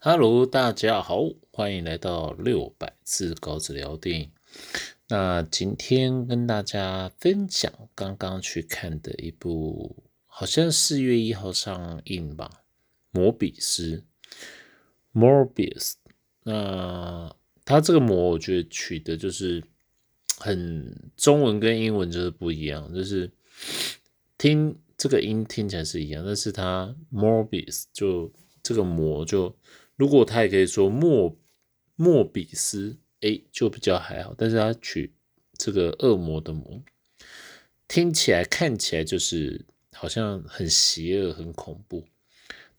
Hello，大家好，欢迎来到六百字稿子聊电影。那今天跟大家分享刚刚去看的一部，好像四月一号上映吧，《摩比斯》（Morbius）。那它这个“魔”，我觉得取的就是很中文跟英文就是不一样，就是听这个音听起来是一样，但是它 “Morbius” 就这个“魔”就。如果他也可以说莫莫比斯，哎，就比较还好。但是他取这个恶魔的魔，听起来看起来就是好像很邪恶、很恐怖，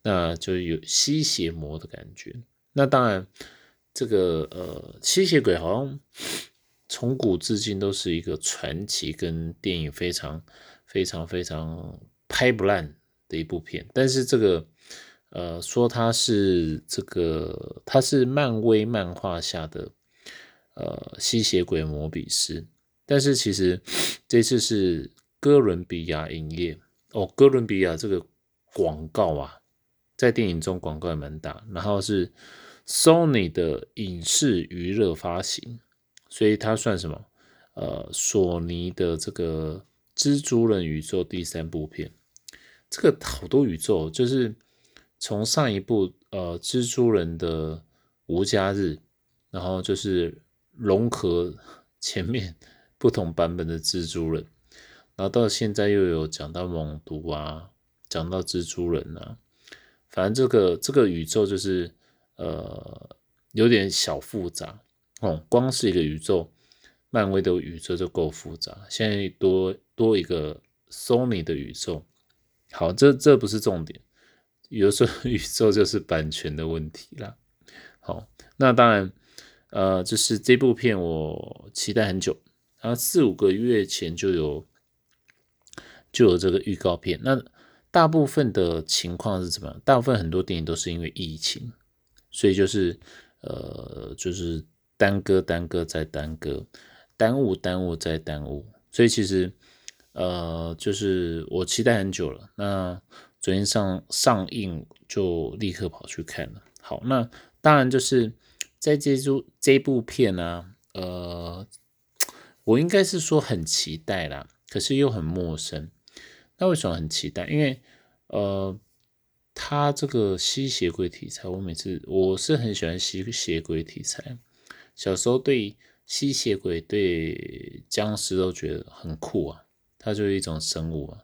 那就有吸血魔的感觉。那当然，这个呃吸血鬼好像从古至今都是一个传奇，跟电影非常非常非常拍不烂的一部片。但是这个。呃，说他是这个，他是漫威漫画下的呃吸血鬼摩比斯，但是其实这次是哥伦比亚影业哦，哥伦比亚这个广告啊，在电影中广告也蛮大，然后是 Sony 的影视娱乐发行，所以它算什么？呃，索尼的这个蜘蛛人宇宙第三部片，这个好多宇宙就是。从上一部呃蜘蛛人的无家日，然后就是融合前面不同版本的蜘蛛人，然后到现在又有讲到猛毒啊，讲到蜘蛛人啊，反正这个这个宇宙就是呃有点小复杂哦，光是一个宇宙，漫威的宇宙就够复杂，现在多多一个 Sony 的宇宙，好，这这不是重点。有时候宇宙就是版权的问题啦。好，那当然，呃，就是这部片我期待很久，然后四五个月前就有就有这个预告片。那大部分的情况是怎么样？大部分很多电影都是因为疫情，所以就是呃，就是耽搁、耽搁再耽搁，耽误、耽误再耽误。所以其实呃，就是我期待很久了。那昨天上上映就立刻跑去看了。好，那当然就是在这部这部片呢，呃，我应该是说很期待啦，可是又很陌生。那为什么很期待？因为呃，他这个吸血鬼题材，我每次我是很喜欢吸血鬼题材。小时候对吸血鬼、对僵尸都觉得很酷啊，它就是一种生物啊。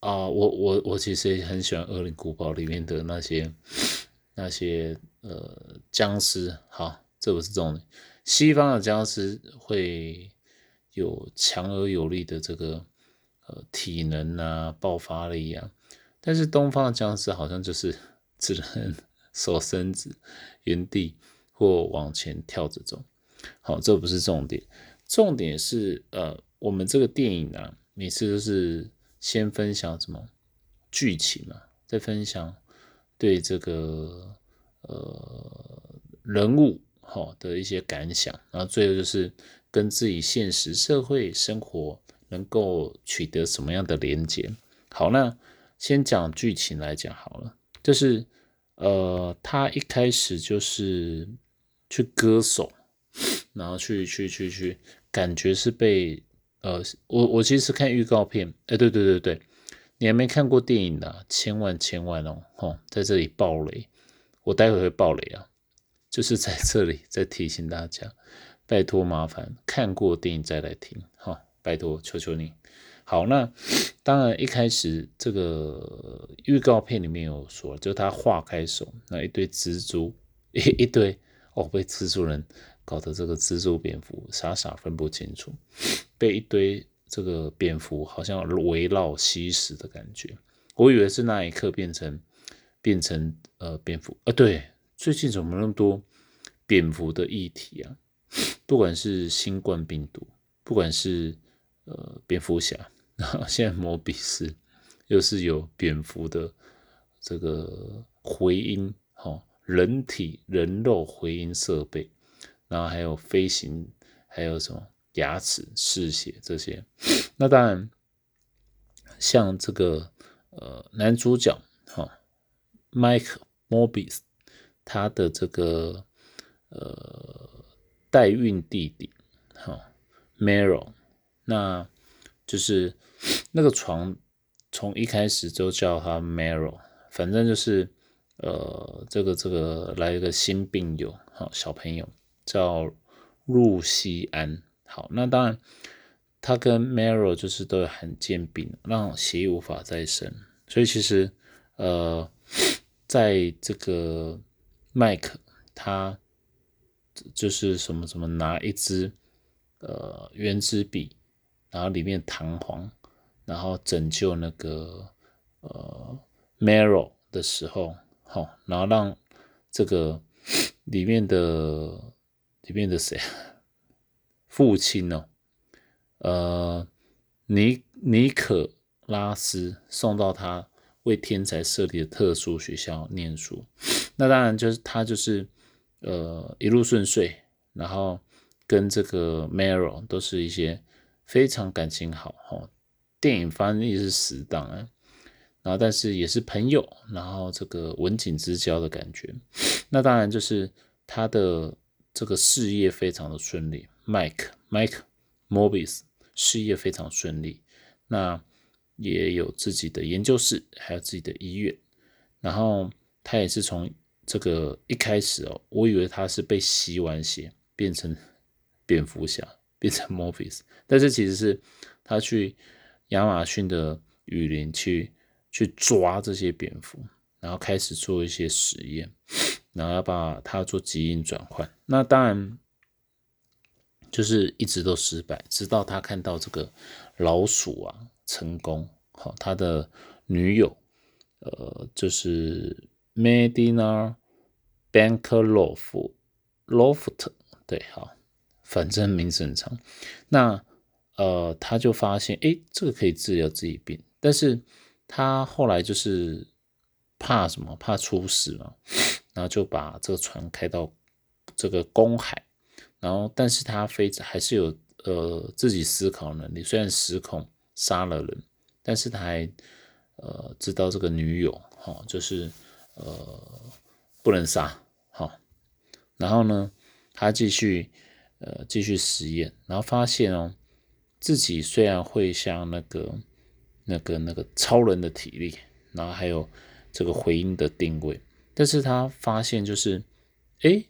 啊，我我我其实也很喜欢《恶灵古堡》里面的那些 那些呃僵尸。好，这不是重点。西方的僵尸会有强而有力的这个呃体能啊、爆发力啊，但是东方的僵尸好像就是只能 手伸直、原地或往前跳着走。好，这不是重点，重点是呃我们这个电影啊，每次都是。先分享什么剧情嘛，再分享对这个呃人物好的一些感想，然后最后就是跟自己现实社会生活能够取得什么样的连接。好，那先讲剧情来讲好了，就是呃他一开始就是去割手，然后去去去去，感觉是被。呃，我我其实看预告片，哎，对对对对，你还没看过电影的，千万千万哦，吼，在这里爆雷，我待会会爆雷啊，就是在这里再提醒大家，拜托麻烦看过电影再来听，哈，拜托求求你。好，那当然一开始这个预告片里面有说，就他化开手，那一堆蜘蛛，一 一堆哦，被蜘蛛人。搞得这个蜘蛛蝙蝠傻傻分不清楚，被一堆这个蝙蝠好像围绕吸食的感觉。我以为是那一刻变成变成呃蝙蝠啊，对，最近怎么那么多蝙蝠的议题啊？不管是新冠病毒，不管是呃蝙蝠侠，然后现在摩比斯又是有蝙蝠的这个回音，哈，人体人肉回音设备。然后还有飞行，还有什么牙齿嗜血这些。那当然，像这个呃男主角哈，Mike Morbius，他的这个呃代孕弟弟，哈，Marrow，那就是 那个床从一开始就叫他 Marrow，反正就是呃这个这个来一个新病友，好小朋友叫露西安，好，那当然他跟 m a r o 就是都有罕见病，让血液无法再生，所以其实呃在这个麦克他就是什么什么拿一支呃圆珠笔，然后里面弹簧，然后拯救那个呃 Marrow 的时候，好，然后让这个里面的里面的谁啊 父亲呢？呃，尼尼可拉斯送到他为天才设立的特殊学校念书。那当然就是他就是呃一路顺遂，然后跟这个 Marrow 都是一些非常感情好哈，电影翻译是死党啊，然后但是也是朋友，然后这个文景之交的感觉。那当然就是他的这个事业非常的顺利，Mike Mike Morbius 事业非常顺利，那也有自己的研究室，还有自己的医院，然后他也是从这个一开始哦，我以为他是被吸完血变成蝙蝠侠，变成 Mobis，但是其实是他去亚马逊的雨林去去抓这些蝙蝠，然后开始做一些实验，然后要把它做基因转换。那当然就是一直都失败，直到他看到这个老鼠啊成功，好，他的女友呃就是。Medina Bankloft Loft，对，好，反正名字很长。那呃，他就发现，哎，这个可以治疗自己病，但是他后来就是怕什么？怕出事嘛，然后就把这个船开到这个公海，然后，但是他飞还是有呃自己思考能力，虽然失控杀了人，但是他还呃知道这个女友，哈，就是。呃，不能杀，好，然后呢，他继续呃继续实验，然后发现哦，自己虽然会像那个那个那个超人的体力，然后还有这个回音的定位，但是他发现就是，哎，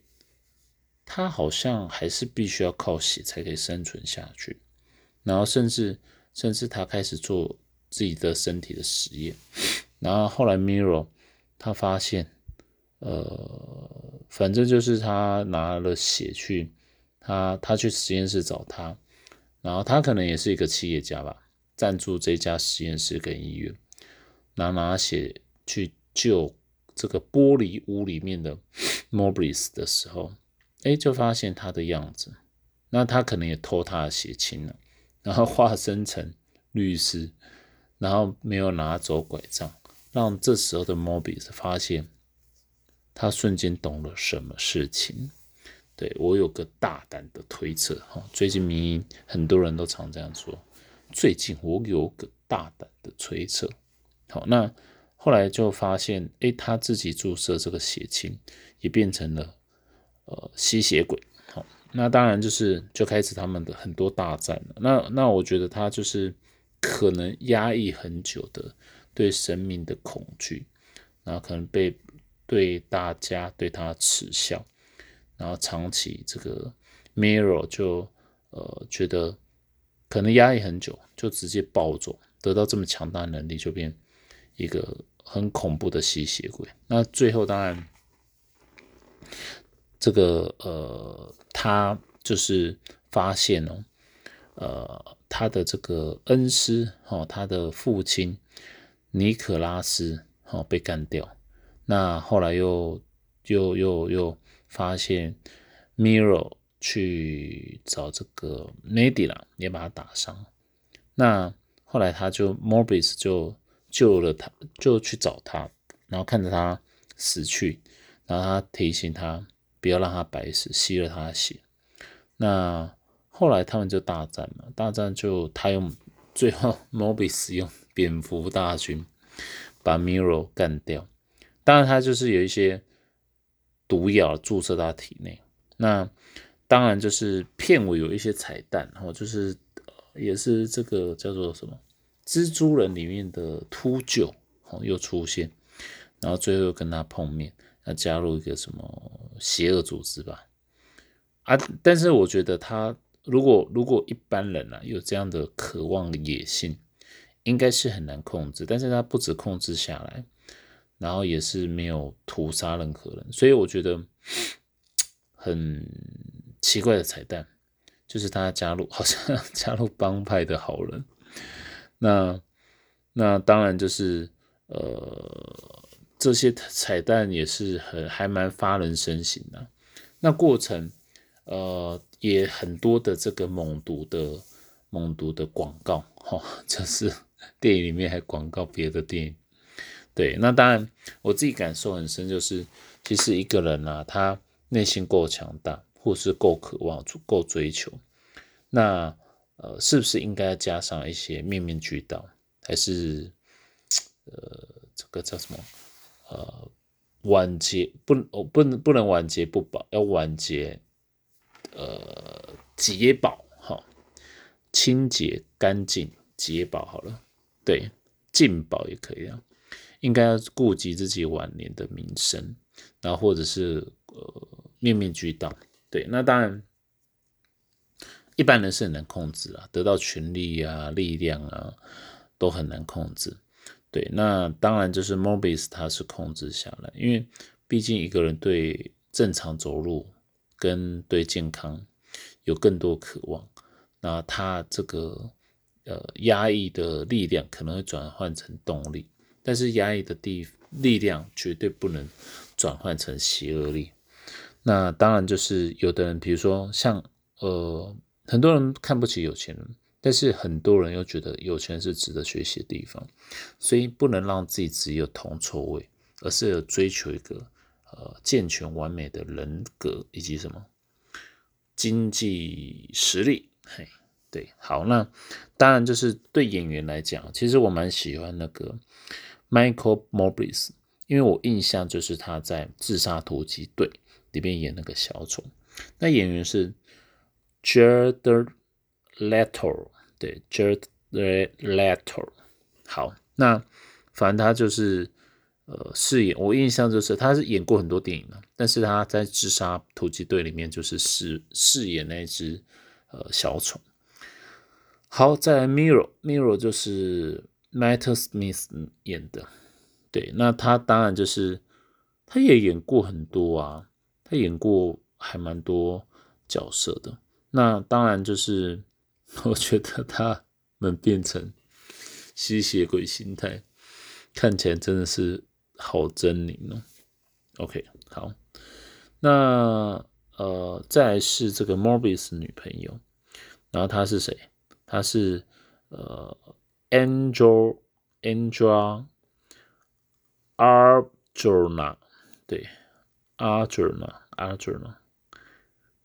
他好像还是必须要靠血才可以生存下去，然后甚至甚至他开始做自己的身体的实验，然后后来 Mirror。他发现，呃，反正就是他拿了血去，他他去实验室找他，然后他可能也是一个企业家吧，赞助这家实验室跟医院，拿拿血去救这个玻璃屋里面的 Morbis 的时候，哎，就发现他的样子，那他可能也偷他的血清了，然后化身成律师，然后没有拿走拐杖。让这时候的 Morbius 发现，他瞬间懂了什么事情。对我有个大胆的推测，哈，最近迷很多人都常这样说。最近我有个大胆的推测，好，那后来就发现，哎，他自己注射这个血清也变成了呃吸血鬼。好，那当然就是就开始他们的很多大战了。那那我觉得他就是可能压抑很久的。对生命的恐惧，然后可能被对大家对他耻笑，然后长期这个 Mirror 就呃觉得可能压抑很久，就直接暴走，得到这么强大能力，就变一个很恐怖的吸血鬼。那最后当然这个呃他就是发现哦，呃他的这个恩师哈，他的父亲。尼可拉斯哦被干掉，那后来又又又又发现 Miro 去找这个 Medina 也把他打伤，那后来他就 Morbius 就救了他，就去找他，然后看着他死去，然后他提醒他不要让他白死，吸了他的血。那后来他们就大战嘛，大战就他用最后 Morbius 用。蝙蝠大军把 Miro 干掉，当然他就是有一些毒药注射到体内。那当然就是片尾有一些彩蛋，然后就是也是这个叫做什么蜘蛛人里面的秃鹫哦又出现，然后最后又跟他碰面，要加入一个什么邪恶组织吧。啊，但是我觉得他如果如果一般人啊有这样的渴望野性，应该是很难控制。但是他不止控制下来，然后也是没有屠杀任何人，所以我觉得很奇怪的彩蛋，就是他加入好像加入帮派的好人。那那当然就是呃这些彩蛋也是很还蛮发人深省的。那过程。呃，也很多的这个猛毒的猛毒的广告，哈，就是电影里面还广告别的电影。对，那当然我自己感受很深，就是其实一个人啊，他内心够强大，或是够渴望、够追求，那呃，是不是应该加上一些面面俱到，还是呃，这个叫什么？呃，晚节不，哦，不能不能晚节不保，要晚节。呃，洁保哈，清洁干净，洁保好了，对，净保也可以啊。应该要顾及自己晚年的名声，然后或者是呃面面俱到。对，那当然一般人是很难控制啊，得到权力啊、力量啊都很难控制。对，那当然就是 Mobius 他是控制下来，因为毕竟一个人对正常走路。跟对健康有更多渴望，那他这个呃压抑的力量可能会转换成动力，但是压抑的地力量绝对不能转换成邪恶力。那当然就是有的人，比如说像呃很多人看不起有钱人，但是很多人又觉得有钱是值得学习的地方，所以不能让自己只有铜臭味，而是要追求一个。呃，健全完美的人格以及什么经济实力，嘿，对，好，那当然就是对演员来讲，其实我蛮喜欢那个 Michael Morris，因为我印象就是他在《自杀突击队》里面演那个小丑，那演员是 Jared Leto，对，Jared Leto，好，那反正他就是。呃，饰演我印象就是他是演过很多电影的，但是他在《自杀突击队》里面就是饰饰演那只呃小丑。好，再来 Mirror，Mirror 就是 Matt Smith 演的，对，那他当然就是他也演过很多啊，他演过还蛮多角色的。那当然就是 我觉得他们变成吸血鬼心态，看起来真的是。好狰狞哦，OK，好，那呃，再是这个 Morbius 女朋友，然后她是谁？她是呃 Angel Angela Arjuna，对，Arjuna Arjuna，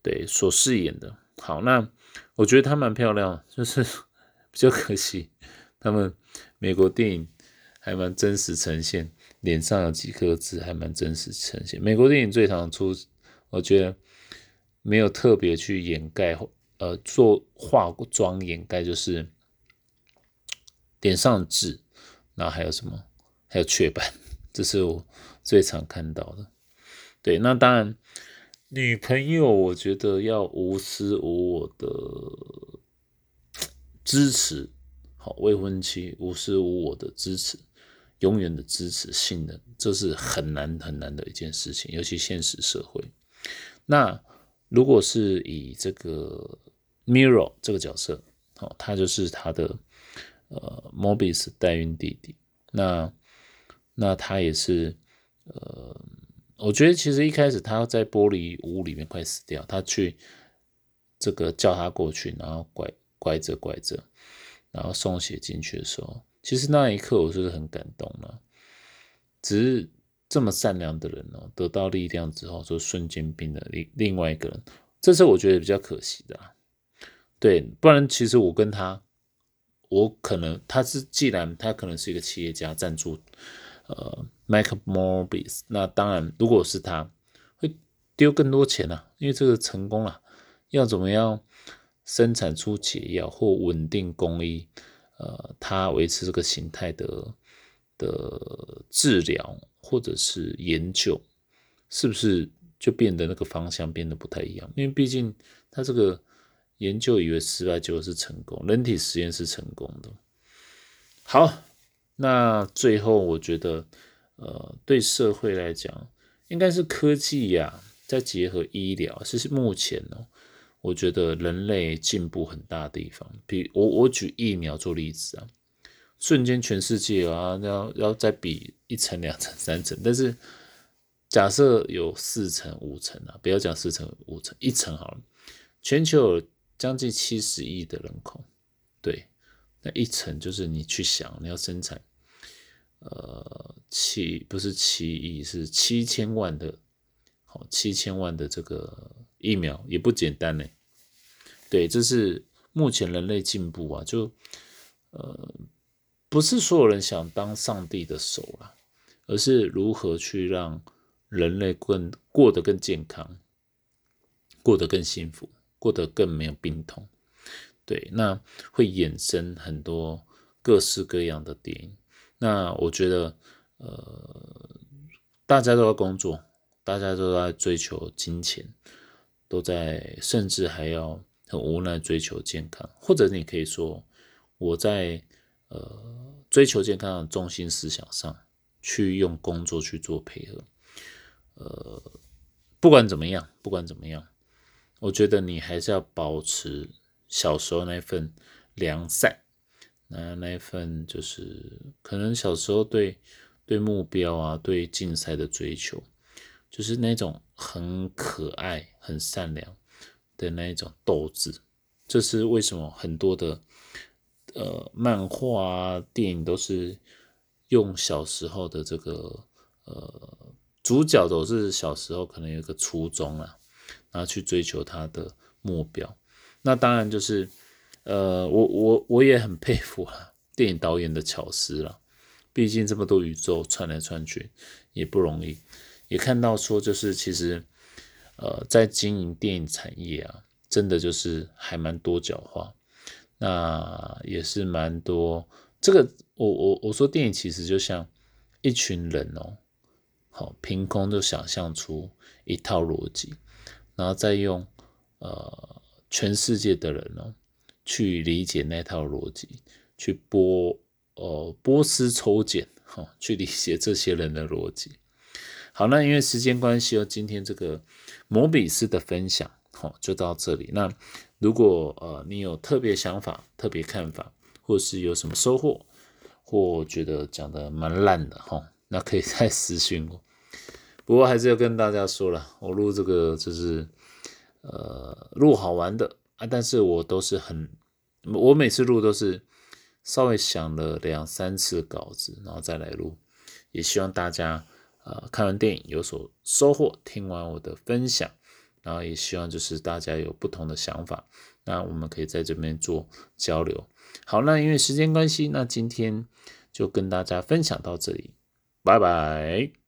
对，所饰演的。好，那我觉得她蛮漂亮，就是 比较可惜，他们美国电影还蛮真实呈现。脸上有几颗痣，还蛮真实呈现。美国电影最常出，我觉得没有特别去掩盖，呃，做化妆掩盖，就是脸上痣，然后还有什么，还有雀斑，这是我最常看到的。对，那当然，女朋友我觉得要无私无我的支持，好，未婚妻无私无我的支持。永远的支持信任，这是很难很难的一件事情，尤其现实社会。那如果是以这个 Mirror 这个角色，哦，他就是他的呃 Mobius 代孕弟弟。那那他也是呃，我觉得其实一开始他在玻璃屋里面快死掉，他去这个叫他过去，然后拐拐着拐着，然后送血进去的时候。其实那一刻我是很感动了，只是这么善良的人哦，得到力量之后就瞬间变了另另外一个人，这是我觉得比较可惜的。对，不然其实我跟他，我可能他是既然他可能是一个企业家赞助，呃 Mike Morbius，那当然如果是他，会丢更多钱啊，因为这个成功了，要怎么样生产出解药或稳定工艺，呃，它维持这个形态的的治疗或者是研究，是不是就变得那个方向变得不太一样？因为毕竟它这个研究以为失败就是成功，人体实验是成功的。好，那最后我觉得，呃，对社会来讲，应该是科技呀。再结合医疗，这是目前呢，我觉得人类进步很大的地方。比我我举疫苗做例子啊，瞬间全世界啊要要再比一层、两层、三层，但是假设有四层、五层啊，不要讲四层、五层，一层好了。全球有将近七十亿的人口，对，那一层就是你去想，你要生产，呃，七不是七亿，是七千万的。七千万的这个疫苗也不简单呢。对，这是目前人类进步啊，就呃，不是所有人想当上帝的手了，而是如何去让人类更过得更健康，过得更幸福，过得更没有病痛。对，那会衍生很多各式各样的电影。那我觉得，呃，大家都在工作。大家都在追求金钱，都在甚至还要很无奈追求健康，或者你可以说我在呃追求健康的中心思想上去用工作去做配合，呃，不管怎么样，不管怎么样，我觉得你还是要保持小时候那份良善，那那一份就是可能小时候对对目标啊，对竞赛的追求。就是那种很可爱、很善良的那一种斗志，这是为什么很多的呃漫画啊、电影都是用小时候的这个呃主角都是小时候可能有个初衷啊，然后去追求他的目标。那当然就是呃，我我我也很佩服啊，电影导演的巧思了，毕竟这么多宇宙串来串去也不容易。也看到说，就是其实，呃，在经营电影产业啊，真的就是还蛮多角化，那也是蛮多。这个我我我说电影其实就像一群人哦，好，凭空就想象出一套逻辑，然后再用呃全世界的人哦去理解那套逻辑，去剥呃波斯抽检，哈，去理解这些人的逻辑。好，那因为时间关系哦，今天这个摩比斯的分享，好，就到这里。那如果呃你有特别想法、特别看法，或是有什么收获，或觉得讲的蛮烂的哈，那可以 再私信我。不过还是要跟大家说了，我录这个就是呃录好玩的啊，但是我都是很，我每次录都是稍微想了两三次稿子，然后再来录，也希望大家。呃，看完电影有所收获，听完我的分享，然后也希望就是大家有不同的想法，那我们可以在这边做交流。好，那因为时间关系，那今天就跟大家分享到这里，拜拜。